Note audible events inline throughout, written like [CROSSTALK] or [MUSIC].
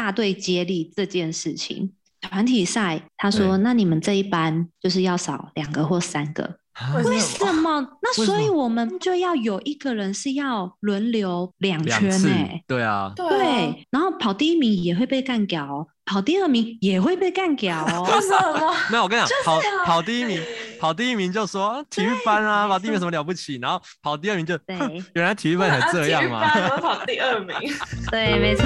大队接力这件事情。团体赛，他说：“那你们这一班就是要少两个或三个，为什么？那所以我们就要有一个人是要轮流两圈哎，对啊，对，然后跑第一名也会被干掉，跑第二名也会被干掉哦。[LAUGHS] 为什么？没有，我跟你讲，跑跑第一名，跑第一名就说体育班啊，跑第一名什么了不起，然后跑第二名就，原来体育班才这样吗？我跑第二名，对，没错。”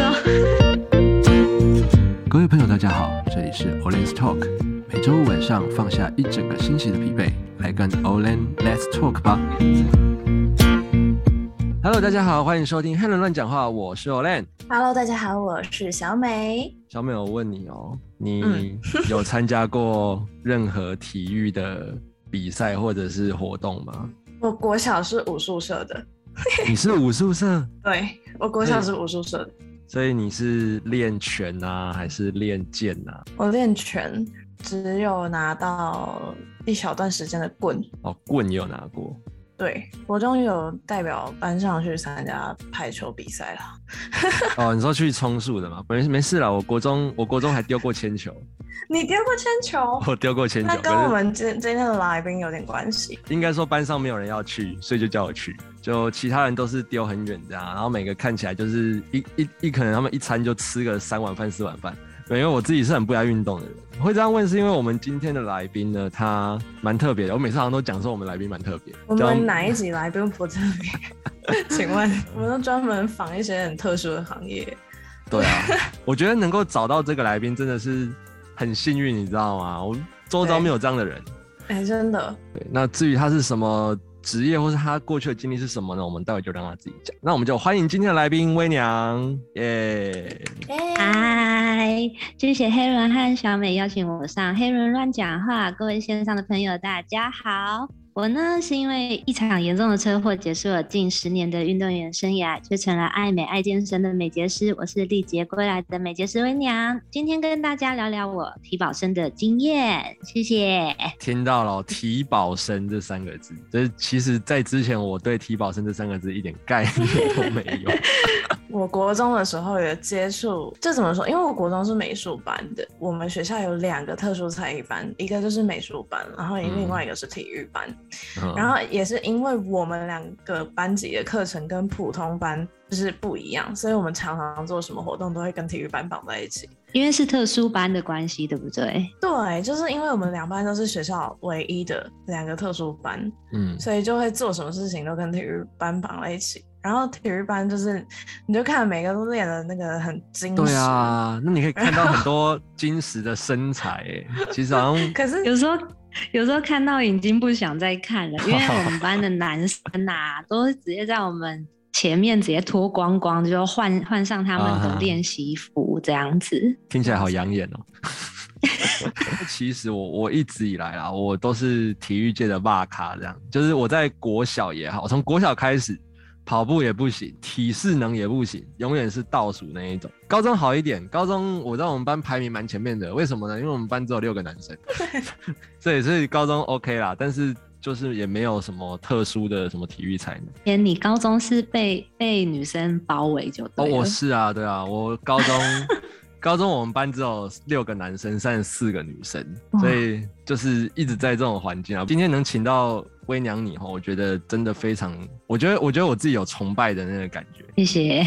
各位朋友，大家好，这里是 Olen's Talk，每周五晚上放下一整个星期的疲惫，来跟 Olen Let's Talk 吧。Hello，大家好，欢迎收听黑人乱讲话，我是 Olen。Hello，大家好，我是小美。小美，我问你哦，你有参加过任何体育的比赛或者是活动吗？[LAUGHS] 我国小是武术社的。你是武术社？[LAUGHS] 对，我国小是武术社的。所以你是练拳啊，还是练剑啊？我练拳，只有拿到一小段时间的棍。哦，棍也有拿过。对，国中有代表班上去参加排球比赛了。[LAUGHS] 哦，你说去充数的吗？没没事啦，我国中我国中还丢过铅球。你丢过铅球？我丢过铅球，那跟我们今今天的来宾有点关系。应该说班上没有人要去，所以就叫我去。就其他人都是丢很远的啊，然后每个看起来就是一一一可能他们一餐就吃个三碗饭四碗饭。因为我自己是很不爱运动的人，会这样问是因为我们今天的来宾呢，他蛮特别的。我每次好像都讲说我们来宾蛮特别。我们哪一集来宾不特别？[LAUGHS] 请问，我们都专门访一些很特殊的行业。对啊，我觉得能够找到这个来宾真的是很幸运，你知道吗？我周遭没有这样的人。哎、欸，真的。对，那至于他是什么职业，或是他过去的经历是什么呢？我们待会就让他自己讲。那我们就欢迎今天的来宾微娘，耶、yeah！嗨，谢谢黑人和小美邀请我上黑人乱讲话。各位线上的朋友，大家好。我呢，是因为一场严重的车祸结束了近十年的运动员生涯，却成了爱美爱健身的美睫师。我是历劫归来的美睫师威娘，今天跟大家聊聊我提保生的经验。谢谢。听到了“提保生”这三个字，就是其实，在之前我对“提保生”这三个字一点概念都没有。[LAUGHS] 我国中的时候有接触，这怎么说？因为我国中是美术班的，我们学校有两个特殊才艺班，一个就是美术班，然后另外一个是体育班。嗯、然后也是因为我们两个班级的课程跟普通班就是不一样，所以我们常常做什么活动都会跟体育班绑在一起。因为是特殊班的关系，对不对？对，就是因为我们两班都是学校唯一的两个特殊班，嗯，所以就会做什么事情都跟体育班绑在一起。然后体育班就是，你就看每个都练的那个很精实。对啊，那你可以看到很多精实的身材，哎，其实好像。可是有时候，有时候看到已经不想再看了，因为我们班的男生啊，都是直接在我们前面直接脱光光，就换换上他们的练习服这样子。听起来好养眼哦。[LAUGHS] 其实我我一直以来啊，我都是体育界的霸咖，这样，就是我在国小也好，从国小开始。跑步也不行，体适能也不行，永远是倒数那一种。高中好一点，高中我在我们班排名蛮前面的，为什么呢？因为我们班只有六个男生，[LAUGHS] 所以所以高中 OK 啦，但是就是也没有什么特殊的什么体育才能。天，你高中是被被女生包围就。哦，我是啊，对啊，我高中。[LAUGHS] 高中我们班只有六个男生，三十四个女生，所以就是一直在这种环境啊。今天能请到微娘你哈，我觉得真的非常，我觉得我觉得我自己有崇拜的那个感觉。谢谢。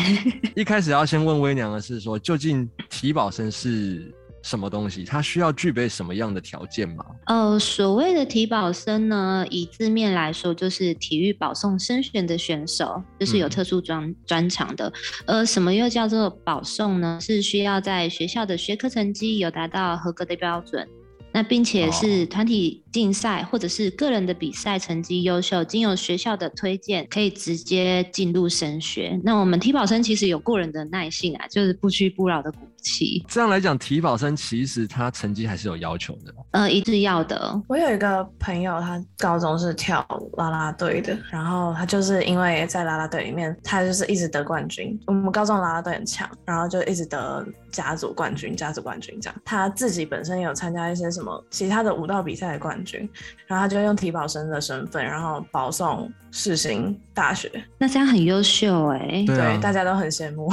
一开始要先问微娘的是说，究竟体保生是什么东西？它需要具备什么样的条件吗？呃，所谓的体保生呢，以字面来说，就是体育保送升选的选手，就是有特殊专专长的。呃，什么又叫做保送呢？是需要在学校的学科成绩有达到合格的标准，那并且是团体竞赛或者是个人的比赛成绩优秀，经由学校的推荐，可以直接进入升学。那我们体保生其实有过人的耐性啊，就是不屈不挠的鼓。这样来讲，体保生其实他成绩还是有要求的。呃，一定要的。我有一个朋友，他高中是跳啦啦队的，然后他就是因为在啦啦队里面，他就是一直得冠军。我们高中啦啦队很强，然后就一直得甲组冠军、甲组冠军这样。他自己本身有参加一些什么其他的舞蹈比赛的冠军，然后他就用体保生的身份，然后保送世新大学。那这样很优秀哎、欸，对，对，大家都很羡慕。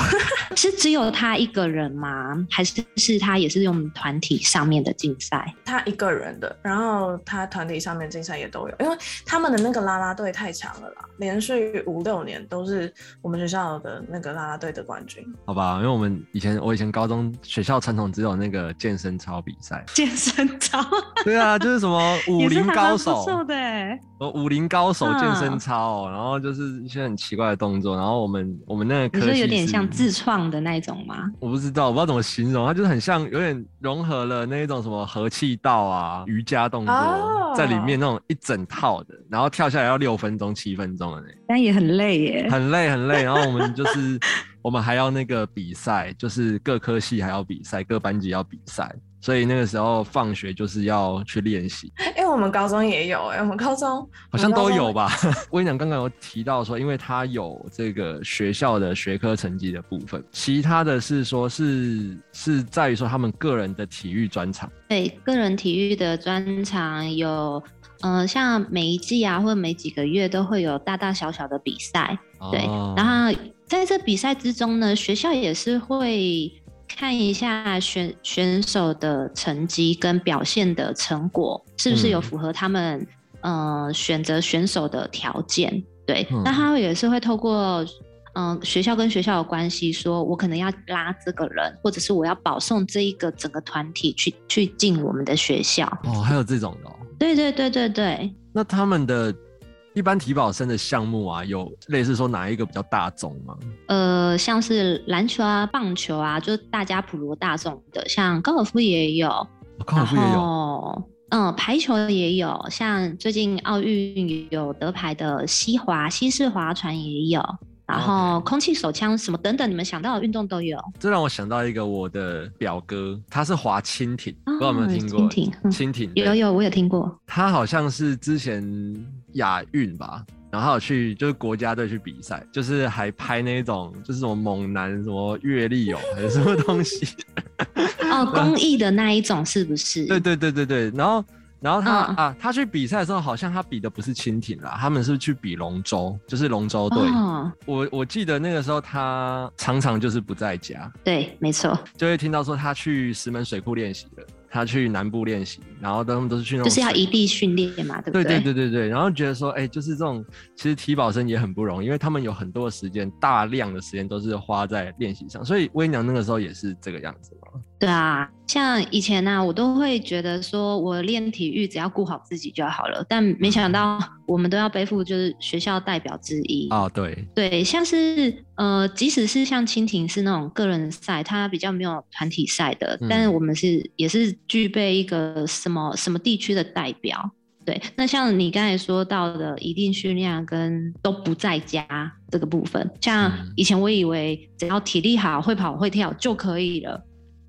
是只有他一个人吗？吗？还是是他也是用团体上面的竞赛？他一个人的，然后他团体上面竞赛也都有，因为他们的那个啦啦队太强了啦，连续五六年都是我们学校的那个啦啦队的冠军。好吧，因为我们以前我以前高中学校传统只有那个健身操比赛，健身操，对啊，就是什么武林高手，[LAUGHS] 对，呃，武林高手健身操，然后就是一些很奇怪的动作，然后我们我们那个科系有点像自创的那种吗？我不知道，我不知道怎么形容，它就是很像，有点融合了那一种什么和气道啊、瑜伽动作在里面那种一整套的，然后跳下来要六分钟、七分钟的那，但也很累耶，很累很累，然后我们就是我们还要那个比赛，就是各科系还要比赛，各班级要比赛。所以那个时候放学就是要去练习，因为我们高中也有，哎，我们高中好像都有吧。[LAUGHS] 我跟你讲，刚刚有提到说，因为他有这个学校的学科成绩的部分，其他的是说是是在于说他们个人的体育专场。对，个人体育的专场有，嗯、呃，像每一季啊，或者每几个月都会有大大小小的比赛。对，哦、然后在这比赛之中呢，学校也是会。看一下选选手的成绩跟表现的成果，是不是有符合他们、嗯、呃选择选手的条件？对，那、嗯、他也是会透过嗯、呃、学校跟学校的关系，说我可能要拉这个人，或者是我要保送这一个整个团体去去进我们的学校。哦，还有这种的、哦。对对对对对。那他们的。一般体保生的项目啊，有类似说哪一个比较大众吗？呃，像是篮球啊、棒球啊，就是大家普罗大众的，像高尔夫也有，哦、高尔夫也有，嗯，排球也有，像最近奥运有得牌的西华、西式划船也有，然后空气手枪什么等等，你们想到的运动都有。这让我想到一个我的表哥，他是划蜻蜓，哦、不知道有没有听过？蜻蜓，蜻蜓，有有，我有听过。他好像是之前。亚运吧，然后去就是国家队去比赛，就是还拍那种就是什么猛男什么阅历哦，[LAUGHS] 还是什么东西哦，公益的那一种是不是？对对对对对，然后然后他、嗯、啊，他去比赛的时候，好像他比的不是蜻蜓啦，他们是去比龙舟，就是龙舟队。哦、我我记得那个时候他常常就是不在家，对，没错，就会听到说他去石门水库练习了。他去南部练习，然后他们都是去那种，就是要异地训练嘛，对不对？对对对对对。然后觉得说，哎、欸，就是这种，其实体保生也很不容易，因为他们有很多的时间，大量的时间都是花在练习上。所以威娘那个时候也是这个样子嘛。对啊，像以前呢、啊，我都会觉得说我练体育只要顾好自己就好了，但没想到 [LAUGHS] 我们都要背负就是学校代表之一啊。对对，像是呃，即使是像蜻蜓是那种个人赛，它比较没有团体赛的，嗯、但是我们是也是具备一个什么什么地区的代表。对，那像你刚才说到的一定训练跟都不在家这个部分，像以前我以为只要体力好、会跑会跳就可以了。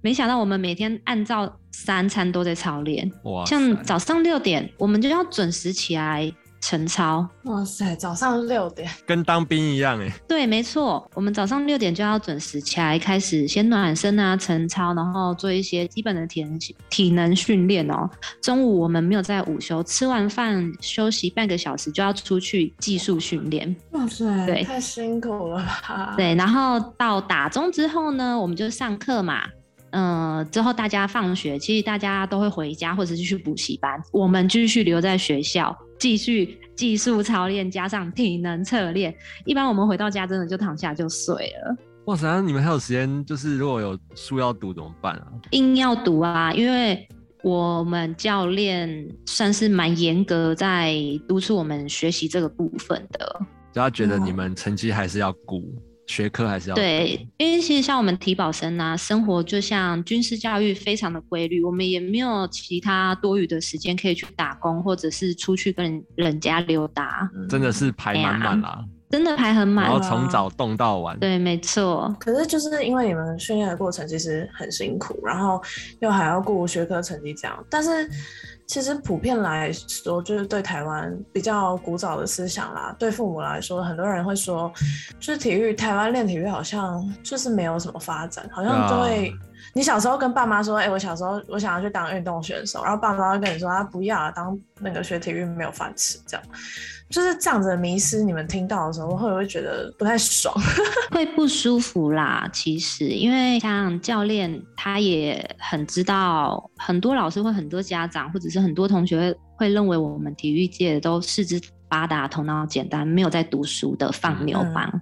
没想到我们每天按照三餐都在操练，哇！像早上六点，我们就要准时起来晨操。哇塞，早上六点，跟当兵一样哎。对，没错，我们早上六点就要准时起来，开始先暖身啊，晨操，然后做一些基本的体能体能训练哦。中午我们没有在午休，吃完饭休息半个小时就要出去技术训练。哇塞，对，太辛苦了吧？对，然后到打钟之后呢，我们就上课嘛。嗯、呃，之后大家放学，其实大家都会回家或者是去补习班，我们继续留在学校，继续技术操练，加上体能测练。一般我们回到家，真的就躺下就睡了。哇塞，你们还有时间？就是如果有书要读怎么办啊？硬要读啊，因为我们教练算是蛮严格，在督促我们学习这个部分的。就他觉得你们成绩还是要顾。学科还是要对，因为其实像我们体保生啊，生活就像军事教育，非常的规律。我们也没有其他多余的时间可以去打工，或者是出去跟人家溜达。真的是排满满啦，真的排很满，然后从早动到晚。对，没错。可是就是因为你们训练的过程其实很辛苦，然后又还要顾学科成绩这样，但是。其实普遍来说，就是对台湾比较古早的思想啦。对父母来说，很多人会说，就是体育，台湾练体育好像就是没有什么发展，好像就会你小时候跟爸妈说，哎、欸，我小时候我想要去当运动选手，然后爸妈会跟你说，他不要啊当那个学体育没有饭吃，这样。就是这样子的迷失，你们听到的时候会不会觉得不太爽？[LAUGHS] 会不舒服啦。其实，因为像教练，他也很知道，很多老师或很多家长，或者是很多同学会会认为我们体育界都四肢发达、头脑简单，没有在读书的放牛班。嗯、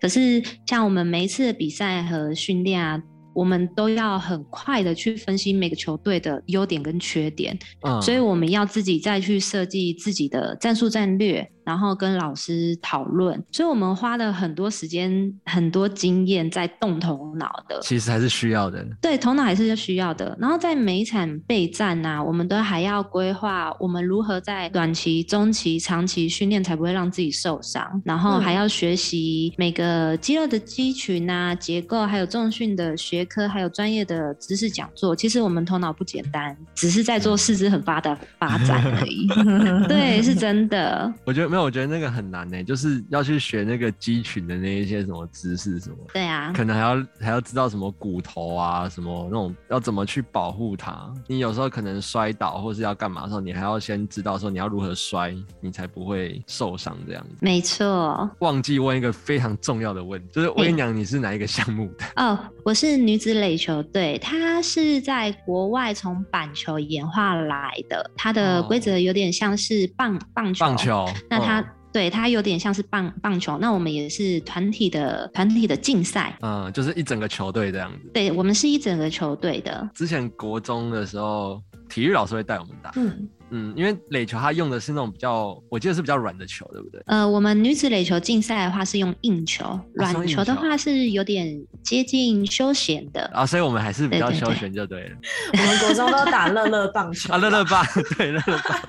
可是，像我们每一次的比赛和训练啊。我们都要很快的去分析每个球队的优点跟缺点，嗯，所以我们要自己再去设计自己的战术战略。然后跟老师讨论，所以我们花了很多时间、很多经验在动头脑的。其实还是需要的。对，头脑还是需要的。然后在每一场备战呐、啊，我们都还要规划我们如何在短期、中期、长期训练，才不会让自己受伤。然后还要学习每个肌肉的肌群啊、结构，还有重训的学科，还有专业的知识讲座。其实我们头脑不简单，只是在做四肢很发达发展而已。[LAUGHS] 对，是真的。我觉得。那我觉得那个很难呢，就是要去学那个鸡群的那一些什么知识什么。对啊，可能还要还要知道什么骨头啊，什么那种要怎么去保护它。你有时候可能摔倒或是要干嘛的时候，你还要先知道说你要如何摔，你才不会受伤这样子。没错。忘记问一个非常重要的问题，就是威娘，你是哪一个项目的？[LAUGHS] 哦，我是女子垒球队，它是在国外从板球演化来的，它的规则有点像是棒棒球。棒球。那它对它有点像是棒棒球，那我们也是团体的团体的竞赛，嗯，就是一整个球队这样子。对，我们是一整个球队的。之前国中的时候，体育老师会带我们打，嗯嗯，因为垒球它用的是那种比较，我记得是比较软的球，对不对？呃，我们女子垒球竞赛的话是用硬球，软球的话是有点接近休闲的啊，所以我们还是比较休闲就对了。我们国中都打乐乐棒球啊，乐乐棒，对乐乐棒。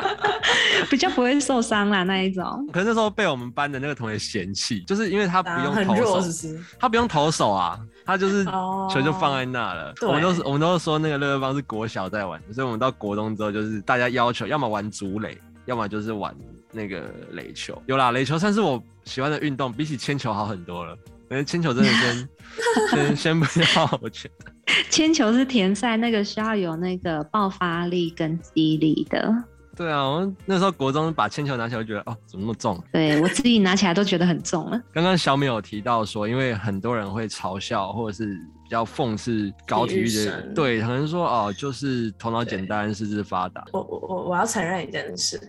[LAUGHS] 比较不会受伤啦那一种，可是那时候被我们班的那个同学嫌弃，就是因为他不用投手，他不用投手啊，他就是球就放在那了。我们都是我们都是说那个乐乐棒是国小在玩，所以我们到国中之后就是大家要求要么玩竹垒，要么就是玩那个垒球。有啦，垒球算是我喜欢的运动，比起铅球好很多了。因为铅球真的先 [LAUGHS] 先先不要，我觉得铅球是田赛，那个需要有那个爆发力跟肌力的。对啊，我那时候国中把铅球拿起来，就觉得哦，怎么那么重？对我自己拿起来都觉得很重了。[LAUGHS] 刚刚小米有提到说，因为很多人会嘲笑或者是比较讽刺搞体育的人，对，可能说哦，就是头脑简单，四肢发达。我我我我要承认一件事，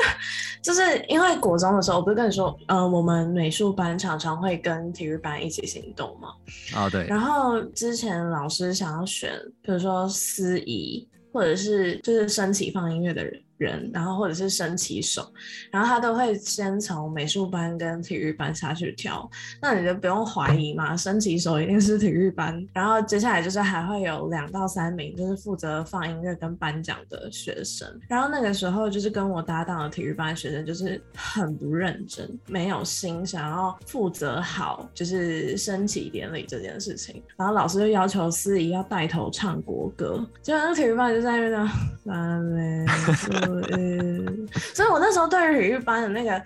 [LAUGHS] 就是因为国中的时候，我不是跟你说，呃，我们美术班常常会跟体育班一起行动嘛。啊、哦，对。然后之前老师想要选，比如说司仪，或者是就是升旗放音乐的人。人，然后或者是升旗手，然后他都会先从美术班跟体育班下去挑，那你就不用怀疑嘛，升旗手一定是体育班，然后接下来就是还会有两到三名就是负责放音乐跟颁奖的学生，然后那个时候就是跟我搭档的体育班学生就是很不认真，没有心想要负责好就是升旗典礼这件事情，然后老师就要求司仪要带头唱国歌，结果那体育班就在那边 [LAUGHS] 嗯，[LAUGHS] 所以我那时候对于体育班的那个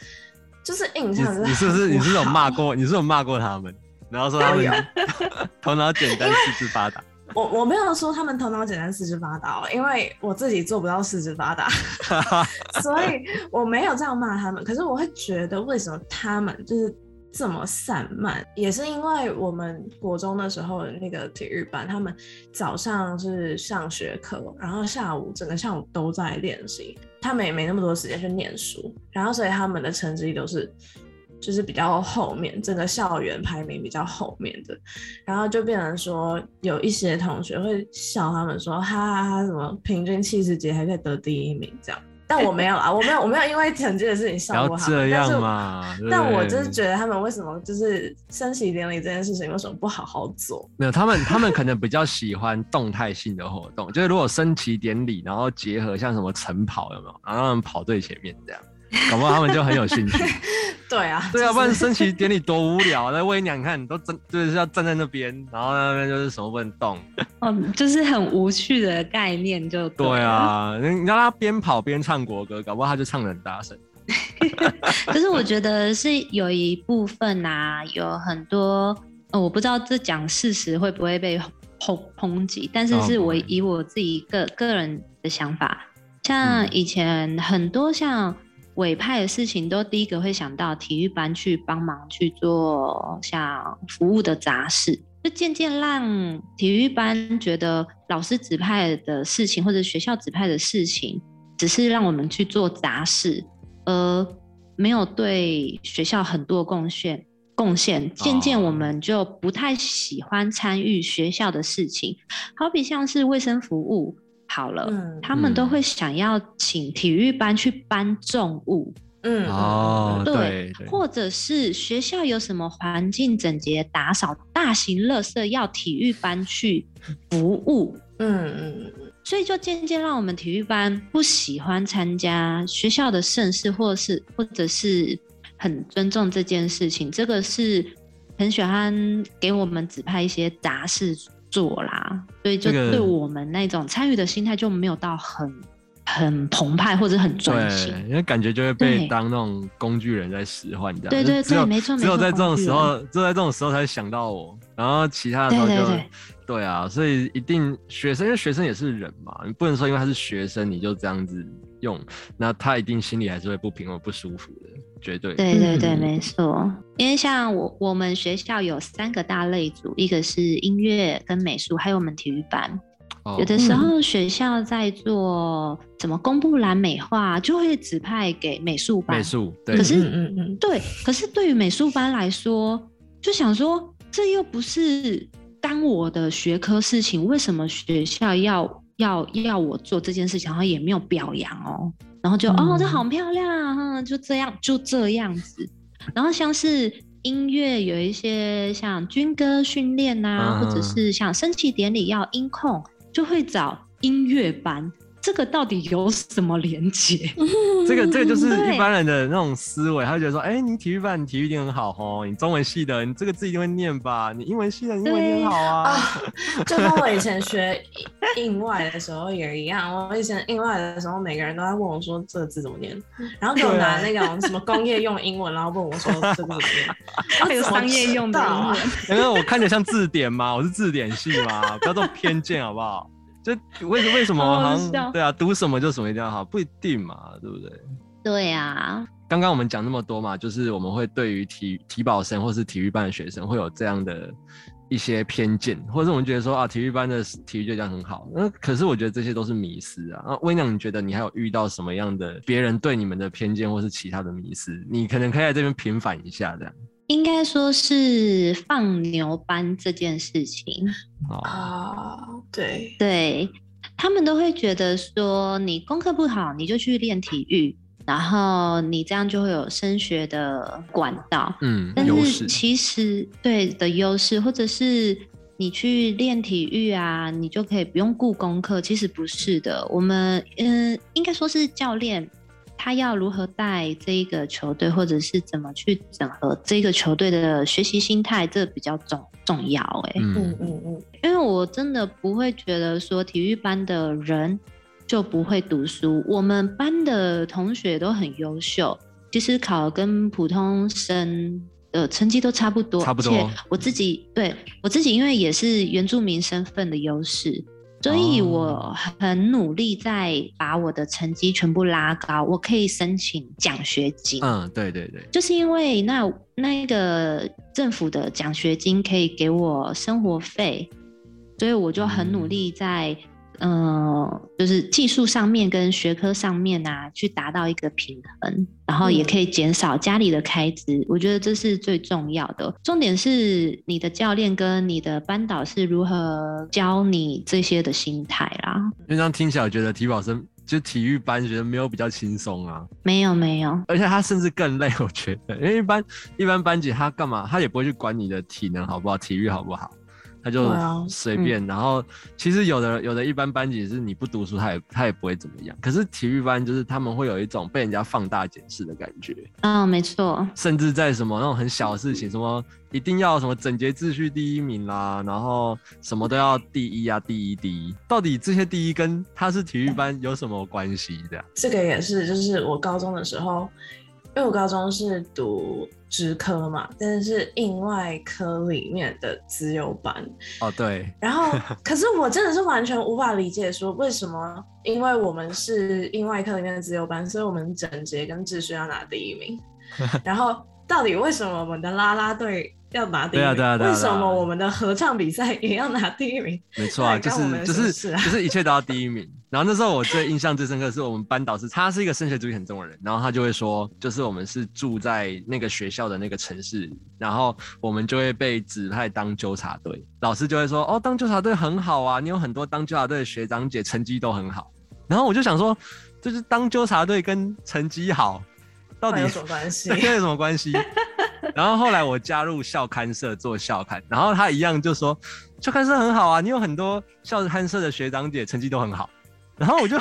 就是印象是，你是不是你是有骂过，你是有骂过他们，然后说他们 [LAUGHS] 头脑简单四肢发达。我我没有说他们头脑简单四肢发达哦，因为我自己做不到四肢发达，[LAUGHS] 所以我没有这样骂他们。可是我会觉得为什么他们就是。这么散漫，也是因为我们国中的时候那个体育班，他们早上是上学课，然后下午整个下午都在练习，他们也没那么多时间去念书，然后所以他们的成绩都是就是比较后面，整个校园排名比较后面的，然后就变成说有一些同学会笑他们说，哈哈哈，什么平均七十几还可以得第一名这样。但我没有啊，我没有，我没有因为成绩的事情笑过他们。这样嘛，但，但我就是觉得他们为什么就是升旗典礼这件事情为什么不好好做？没有，他们他们可能比较喜欢动态性的活动，就是如果升旗典礼，然后结合像什么晨跑有没有，然后让他们跑最前面这样。搞不好他们就很有兴趣。[LAUGHS] 对啊，对啊，不然升旗典礼多无聊。那威娘，你看你都站，就是要站在那边，然后那边就是什么不能动。嗯，[LAUGHS] 就是很无趣的概念，就对，对啊。你让他边跑边唱国歌，搞不好他就唱得很大声。[LAUGHS] 可是我觉得是有一部分啊，有很多，呃，我不知道这讲事实会不会被抨抨击，但是是我以我自己个个人的想法，像以前很多像委派的事情，都第一个会想到体育班去帮忙去做像服务的杂事，就渐渐让体育班觉得老师指派的事情或者学校指派的事情，只是让我们去做杂事，而没有对学校很多贡献。贡献，渐渐我们就不太喜欢参与学校的事情，好比像是卫生服务好了，嗯、他们都会想要请体育班去搬重物，嗯，哦，对，或者是学校有什么环境整洁、打扫、大型垃圾要体育班去服务，嗯嗯，所以就渐渐让我们体育班不喜欢参加学校的盛事，或者是或者是。很尊重这件事情，这个是很喜欢给我们指派一些杂事做啦，所以就对我们那种参与的心态就没有到很很澎湃或者很专心，因为感觉就会被当那种工具人在使唤这样。对对对，没错只有在这种时候，只有在这种时候才会想到我，然后其他的时候就。对啊，所以一定学生，因为学生也是人嘛，你不能说因为他是学生你就这样子用，那他一定心里还是会不平衡、不舒服的，绝对。对对对，嗯、没错。因为像我我们学校有三个大类组，一个是音乐跟美术，还有我们体育班。哦、有的时候学校在做怎么公布栏美化，就会指派给美术班。美术，对。可是，嗯嗯，对。可是对于美术班来说，就想说这又不是。当我的学科事情，为什么学校要要要我做这件事情？然后也没有表扬哦，然后就、嗯、哦，这好漂亮啊，就这样就这样子。然后像是音乐有一些像军歌训练啊，或者是像升旗典礼要音控，就会找音乐班。这个到底有什么连接？[LAUGHS] 这个这个就是一般人的那种思维，他会觉得说，哎，你体育班，你体育一定很好哦，你中文系的，你这个字一定会念吧？你英文系的，你英文也很好啊。啊 [LAUGHS] 就跟我以前学印外的时候也一样，我以前印外的时候，每个人都在问我说这个字怎么念，[LAUGHS] 然后给我拿那种什么工业用英文，然后问我说这个怎么念，还有商业用的英文。因为我看起来像字典吗？我是字典系吗？不要这么偏见好不好？就为为什么好像对啊，读什么就什么一定要好，不一定嘛，对不对？对啊。刚刚我们讲那么多嘛，就是我们会对于体体保生或是体育班的学生会有这样的一些偏见，或者我们觉得说啊，体育班的体育就这样很好。那可是我觉得这些都是迷失啊。那威娘，你觉得你还有遇到什么样的别人对你们的偏见，或是其他的迷失？你可能可以在这边平反一下，这样。应该说是放牛班这件事情啊，对。对，他们都会觉得说，你功课不好，你就去练体育，然后你这样就会有升学的管道，嗯，但是其实对的优势，或者是你去练体育啊，你就可以不用顾功课，其实不是的，我们嗯，应该说是教练。他要如何带这一个球队，或者是怎么去整合这个球队的学习心态，这比较重重要。哎，嗯嗯嗯，因为我真的不会觉得说体育班的人就不会读书，我们班的同学都很优秀，其实考跟普通生的成绩都差不多，差不多。我自己对我自己，因为也是原住民身份的优势。所以我很努力在把我的成绩全部拉高，我可以申请奖学金。嗯，对对对，就是因为那那个政府的奖学金可以给我生活费，所以我就很努力在。嗯，就是技术上面跟学科上面啊，去达到一个平衡，然后也可以减少家里的开支。嗯、我觉得这是最重要的。重点是你的教练跟你的班导是如何教你这些的心态啦。因为这样听起来，我觉得体保生就体育班觉得没有比较轻松啊。没有没有，而且他甚至更累，我觉得，因为一般一般班级他干嘛，他也不会去管你的体能好不好，体育好不好。他就随便，嗯、然后其实有的有的一般班级是你不读书，他也他也不会怎么样。可是体育班就是他们会有一种被人家放大检视的感觉。嗯、哦，没错。甚至在什么那种很小的事情，什么一定要什么整洁秩序第一名啦，然后什么都要第一啊，第一第一。到底这些第一跟他是体育班有什么关系的？这个也是，就是我高中的时候。因为我高中是读职科嘛，但是应外科里面的资优班。哦，对。然后，可是我真的是完全无法理解，说为什么？因为我们是应外科里面的资优班，所以我们整洁跟秩序要拿第一名。[LAUGHS] 然后，到底为什么我们的啦啦队？要拿第一名，对啊对啊对啊，为什么我们的合唱比赛也要拿第一名？没错啊，就是就是就是一切都要第一名。然后那时候我最印象最深刻的是我们班导师，他是一个升学主义很重的人，然后他就会说，就是我们是住在那个学校的那个城市，然后我们就会被指派当纠察队，老师就会说，哦，当纠察队很好啊，你有很多当纠察队的学长姐成绩都很好。然后我就想说，就是当纠察队跟成绩好到底有什么关系？[LAUGHS] 有什么关系？然后后来我加入校刊社做校刊，然后他一样就说校刊社很好啊，你有很多校刊社的学长姐成绩都很好，然后我就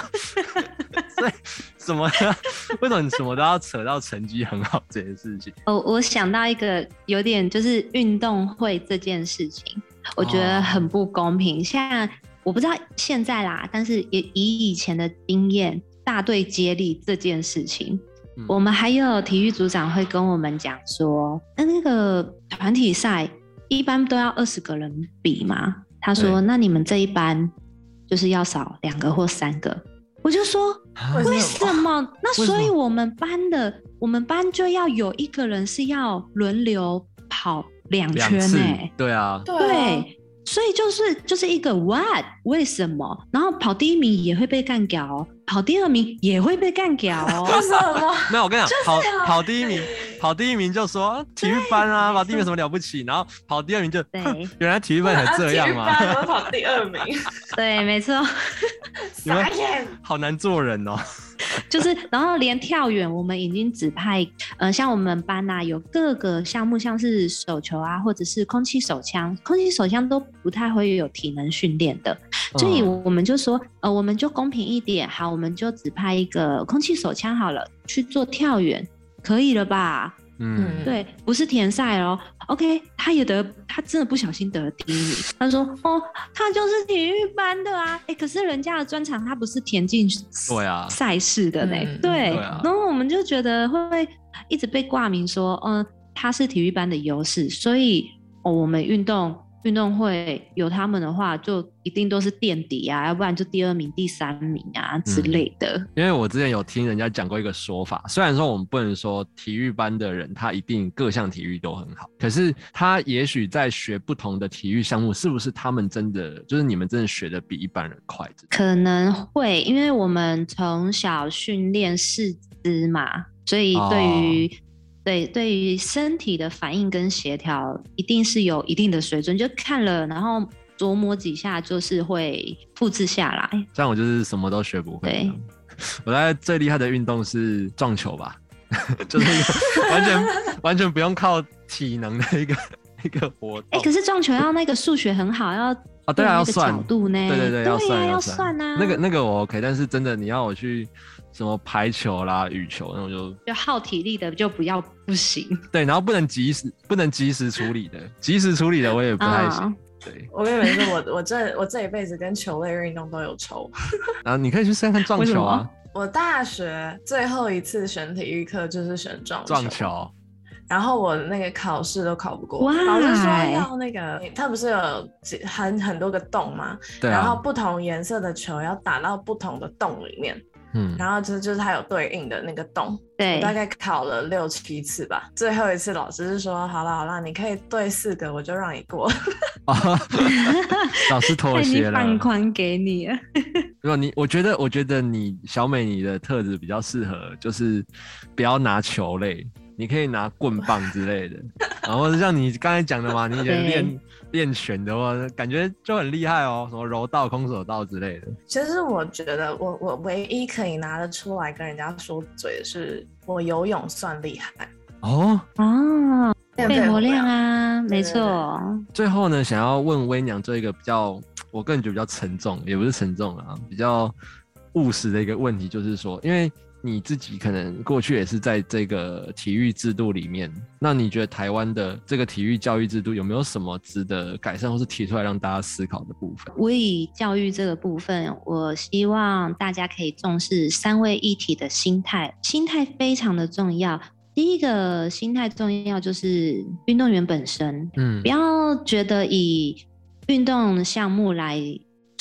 [LAUGHS] 所以什么呢？为什么你什么都要扯到成绩很好这件事情？哦，我想到一个有点就是运动会这件事情，我觉得很不公平。哦、像我不知道现在啦，但是也以以前的经验，大队接力这件事情。我们还有体育组长会跟我们讲说，那那个团体赛一般都要二十个人比嘛。他说，那你们这一班就是要少两个或三个。我就说，为什么？[LAUGHS] 那所以我们班的我们班就要有一个人是要轮流跑两圈呢、欸？对啊，对。所以就是就是一个 what 为什么？然后跑第一名也会被干掉，跑第二名也会被干掉哦。[LAUGHS] 为什么？[LAUGHS] 没有，我跟你讲，跑跑第一名，跑第一名就说体育班啊，跑第一名什么了不起？然后跑第二名就，原来体育班才这样吗？我跑第二名，对，没错。[LAUGHS] 傻眼，好难做人哦。就是，然后连跳远，我们已经指派，呃，像我们班呐、啊，有各个项目，像是手球啊，或者是空气手枪，空气手枪都不太会有体能训练的，所以我们就说，呃，我们就公平一点，好，我们就指派一个空气手枪好了，去做跳远，可以了吧？嗯，对，不是田赛哦。OK，他也得，他真的不小心得了第一名。他说：“哦，他就是体育班的啊。”哎，可是人家的专长他不是田径对啊赛事的呢。对，然后我们就觉得会不会一直被挂名说，嗯，他是体育班的优势，所以哦，我们运动。运动会有他们的话，就一定都是垫底啊，要不然就第二名、第三名啊之类的。嗯，因为我之前有听人家讲过一个说法，虽然说我们不能说体育班的人他一定各项体育都很好，可是他也许在学不同的体育项目，是不是他们真的就是你们真的学的比一般人快？可能会，因为我们从小训练四肢嘛，所以对于、哦。对，对于身体的反应跟协调，一定是有一定的水准。就看了，然后琢磨几下，就是会复制下来。像我就是什么都学不会。对，我在最厉害的运动是撞球吧，[LAUGHS] 就是完全完全不用靠体能的一个一个活动。哎，可是撞球要那个数学很好，要啊，对啊，要算角度呢。对对对，要算要算啊。那个那个我 OK，但是真的你要我去。什么排球啦、羽球那种就就耗体力的就不要不行。对，然后不能及时不能及时处理的，及时处理的我也不太行。哦、对，我跟你们说，我 [LAUGHS] 我这我这一辈子跟球类运动都有仇。然 [LAUGHS] 后你可以去试试看撞球啊。我大学最后一次选体育课就是选撞撞球，然后我那个考试都考不过。老师说要那个，它不是有很很多个洞吗？对、啊。然后不同颜色的球要打到不同的洞里面。嗯，然后就就是它有对应的那个洞，对，大概考了六七次吧。最后一次老师是说，好了好了，你可以对四个，我就让你过。[LAUGHS] 老师妥协了，放宽给你。[LAUGHS] 如果你，我觉得，我觉得你小美你的特质比较适合，就是不要拿球类，你可以拿棍棒之类的，[LAUGHS] 然后像你刚才讲的嘛，你也练。练拳的话，感觉就很厉害哦，什么柔道、空手道之类的。其实我觉得我，我我唯一可以拿得出来跟人家说嘴的是，我游泳算厉害哦哦，肺活量啊，没错。最后呢，想要问威娘做一个比较，我个人觉得比较沉重，也不是沉重啊，比较务实的一个问题，就是说，因为。你自己可能过去也是在这个体育制度里面，那你觉得台湾的这个体育教育制度有没有什么值得改善或是提出来让大家思考的部分？我以教育这个部分，我希望大家可以重视三位一体的心态，心态非常的重要。第一个心态重要就是运动员本身，嗯，不要觉得以运动项目来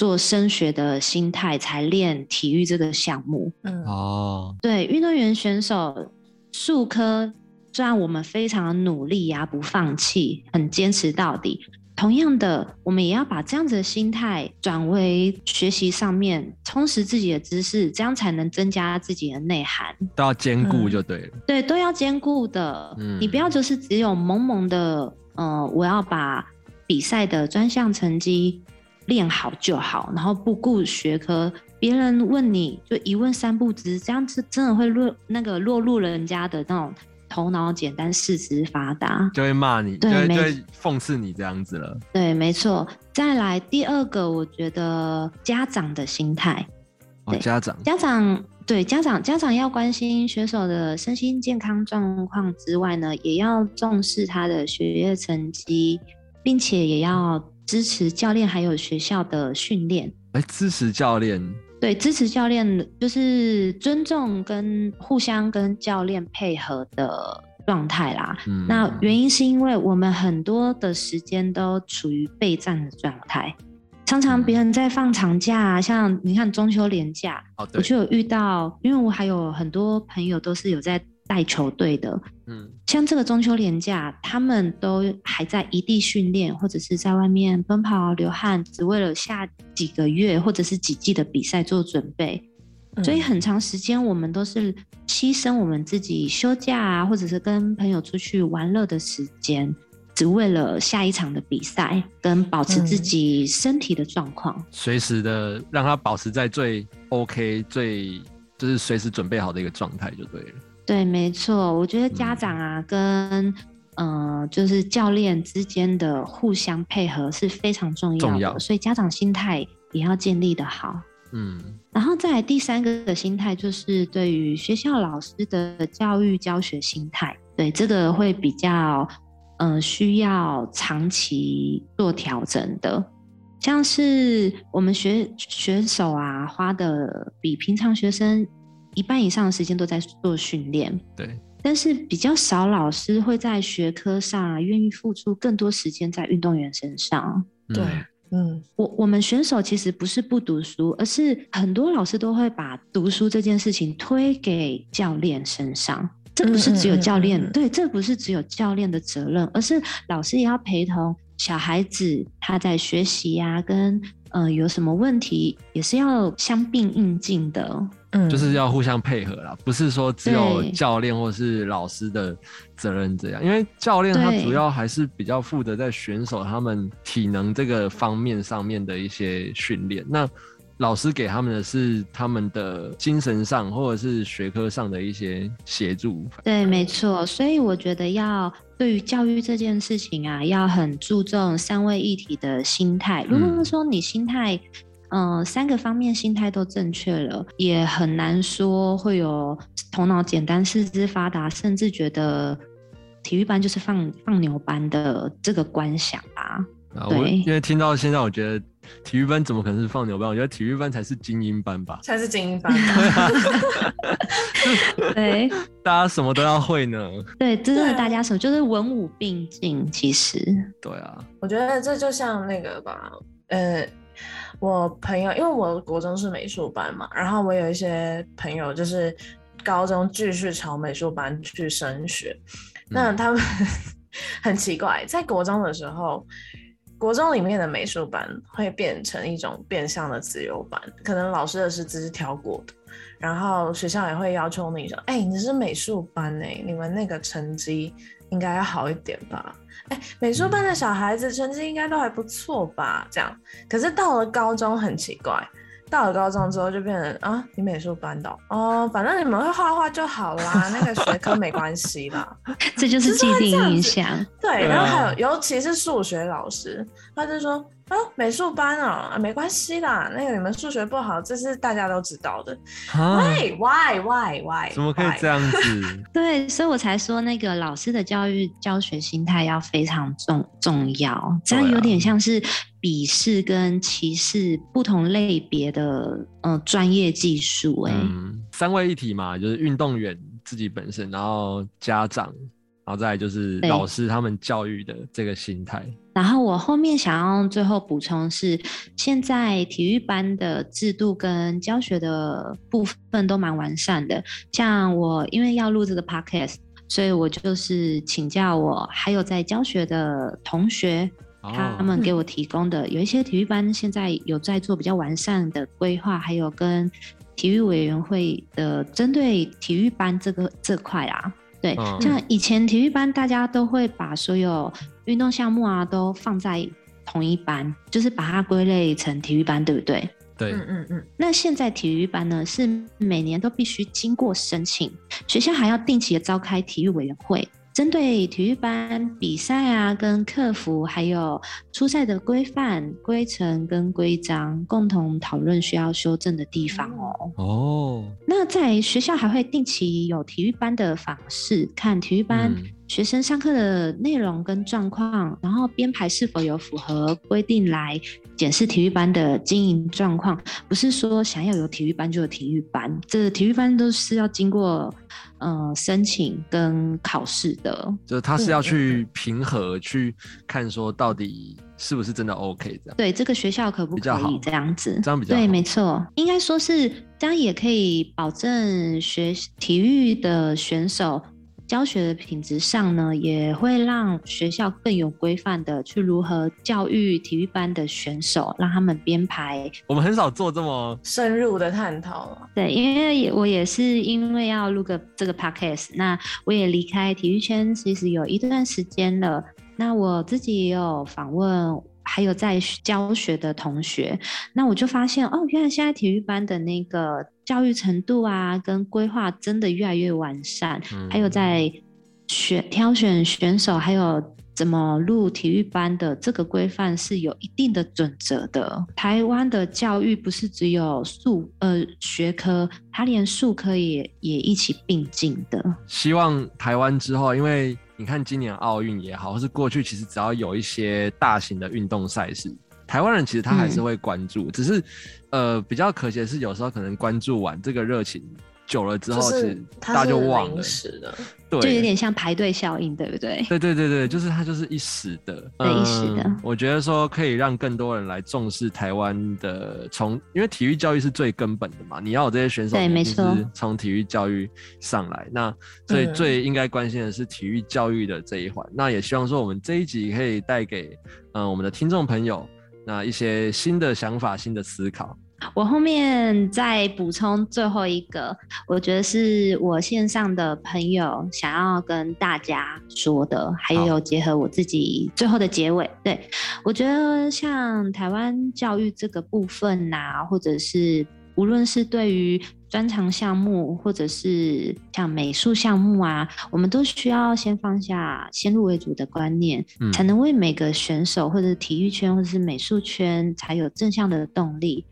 做升学的心态才练体育这个项目，嗯哦，对，运动员选手数科虽然我们非常的努力呀、啊，不放弃，很坚持到底。同样的，我们也要把这样子的心态转为学习上面，充实自己的知识，这样才能增加自己的内涵。都要兼顾就对了。嗯、对，都要兼顾的。嗯，你不要就是只有懵懵的，呃，我要把比赛的专项成绩练好就好，然后不顾学科。别人问你就一问三不知，这样子真的会落那个落入人家的那种。头脑简单，四肢发达，就会骂你，对，就会讽刺你这样子了。对，没错。再来第二个，我觉得家长的心态。哦，家长，家长，对，家长，家长要关心选手的身心健康状况之外呢，也要重视他的学业成绩，并且也要支持教练还有学校的训练。来支持教练。对，支持教练就是尊重跟互相跟教练配合的状态啦。嗯，那原因是因为我们很多的时间都处于备战的状态，常常别人在放长假啊，像你看中秋连假，哦，我就有遇到，因为我还有很多朋友都是有在。带球队的，嗯，像这个中秋连假，他们都还在异地训练，或者是在外面奔跑流汗，只为了下几个月或者是几季的比赛做准备。嗯、所以很长时间，我们都是牺牲我们自己休假啊，或者是跟朋友出去玩乐的时间，只为了下一场的比赛，跟保持自己身体的状况，随、嗯、时的让他保持在最 OK、最就是随时准备好的一个状态就对了。对，没错，我觉得家长啊，跟嗯、呃，就是教练之间的互相配合是非常重要的，要。所以家长心态也要建立的好。嗯，然后再来第三个的心态，就是对于学校老师的教育教学心态，对这个会比较嗯、呃，需要长期做调整的。像是我们学选手啊，花的比平常学生。一半以上的时间都在做训练，对，但是比较少老师会在学科上啊，愿意付出更多时间在运动员身上。对，嗯，我我们选手其实不是不读书，而是很多老师都会把读书这件事情推给教练身上。这不是只有教练，嗯嗯。嗯嗯，对，这不是只有教练的责任，而是老师也要陪同小孩子他在学习呀、啊，跟呃有什么问题，也是要相并应进的。嗯，就是要互相配合啦，不是说只有教练或是老师的责任这样，因为教练他主要还是比较负责在选手他们体能这个方面上面的一些训练，那老师给他们的是他们的精神上或者是学科上的一些协助。对，没错，所以我觉得要对于教育这件事情啊，要很注重三位一体的心态。如果说你心态，嗯、呃，三个方面心态都正确了，也很难说会有头脑简单、四肢发达，甚至觉得体育班就是放放牛班的这个观想吧。啊，对，因为听到现在，我觉得体育班怎么可能是放牛班？我觉得体育班才是精英班吧，才是精英班。[LAUGHS] 对，大家什么都要会呢。对，真的，大家什么就是文武并进。其实，对啊，我觉得这就像那个吧，呃。我朋友，因为我国中是美术班嘛，然后我有一些朋友就是高中继续朝美术班去升学，嗯、那他们 [LAUGHS] 很奇怪，在国中的时候，国中里面的美术班会变成一种变相的自由班，可能老师的师资是挑过的，然后学校也会要求你说，哎、你是美术班哎、你们那个成绩应该要好一点吧。哎，美术班的小孩子成绩应该都还不错吧？这样，可是到了高中很奇怪，到了高中之后就变成啊，你美术班的哦，反正你们会画画就好啦，[LAUGHS] 那个学科没关系啦。这就是既定印象。对，然后还有，尤其是数学老师，他就说。哦，美术班啊，没关系啦。那个你们数学不好，这是大家都知道的。Why why why why？怎么可以这样子？[LAUGHS] 对，所以我才说那个老师的教育教学心态要非常重重要。这样有点像是鄙视跟歧视不同类别的呃专业技术。哎，三位一体嘛，就是运动员。自己本身，然后家长，然后再就是老师他们教育的这个心态。然后我后面想要最后补充是，现在体育班的制度跟教学的部分都蛮完善的。像我因为要录这个 podcast，所以我就是请教我还有在教学的同学。他们给我提供的有一些体育班，现在有在做比较完善的规划，还有跟体育委员会的针对体育班这个这块啊，对，像以前体育班大家都会把所有运动项目啊都放在同一班，就是把它归类成体育班，对不对？对，嗯嗯嗯。那现在体育班呢，是每年都必须经过申请，学校还要定期的召开体育委员会。针对体育班比赛啊，跟客服，还有初赛的规范、规程跟规章，共同讨论需要修正的地方哦。哦，那在学校还会定期有体育班的访视，看体育班学生上课的内容跟状况，然后编排是否有符合规定来检视体育班的经营状况。不是说想要有体育班就有体育班，这体育班都是要经过。呃，申请跟考试的，就是他是要去平和，去看说到底是不是真的 OK 这样。对，这个学校可不可以这样子？这样比较好。对，没错，应该说是这样也可以保证学体育的选手。教学的品质上呢，也会让学校更有规范的去如何教育体育班的选手，让他们编排。我们很少做这么深入的探讨。对，因为我也是因为要录个这个 podcast，那我也离开体育圈其实有一段时间了。那我自己也有访问。还有在教学的同学，那我就发现哦，原来现在体育班的那个教育程度啊，跟规划真的越来越完善。嗯、还有在选挑选选手，还有怎么入体育班的这个规范是有一定的准则的。台湾的教育不是只有数呃学科，它连数科也也一起并进的。希望台湾之后，因为。你看今年奥运也好，或是过去，其实只要有一些大型的运动赛事，台湾人其实他还是会关注，嗯、只是呃比较可惜的是，有时候可能关注完这个热情。久了之后，其实大家就忘了，对，就有点像排队效应，对不对？对对对对，就是它就是一时的，一时的。我觉得说可以让更多人来重视台湾的，从因为体育教育是最根本的嘛，你要有这些选手，对，没错，从体育教育上来。那所以最应该关心的是体育教育的这一环。嗯、那也希望说我们这一集可以带给嗯我们的听众朋友那一些新的想法、新的思考。我后面再补充最后一个，我觉得是我线上的朋友想要跟大家说的，还有结合我自己最后的结尾。对，我觉得像台湾教育这个部分啊，或者是无论是对于专长项目，或者是像美术项目啊，我们都需要先放下先入为主的观念，嗯、才能为每个选手或者体育圈或者是美术圈才有正向的动力。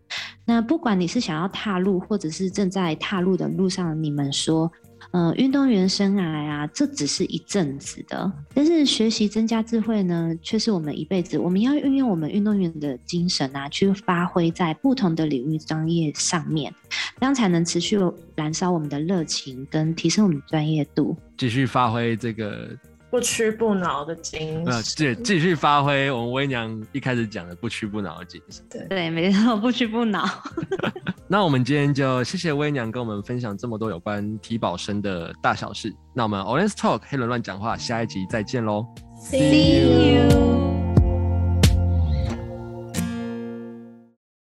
那不管你是想要踏入，或者是正在踏入的路上，你们说，呃，运动员生涯啊，这只是一阵子的，但是学习增加智慧呢，却是我们一辈子。我们要运用我们运动员的精神啊，去发挥在不同的领域专业上面，这样才能持续燃烧我们的热情，跟提升我们专业度，继续发挥这个。不屈不挠的精神，继继续发挥我们威娘一开始讲的不屈不挠的精神。对对，没错，不屈不挠。[LAUGHS] 那我们今天就谢谢威娘跟我们分享这么多有关体保生的大小事。那我们 orens Talk 黑人乱讲话，下一集再见喽。See you.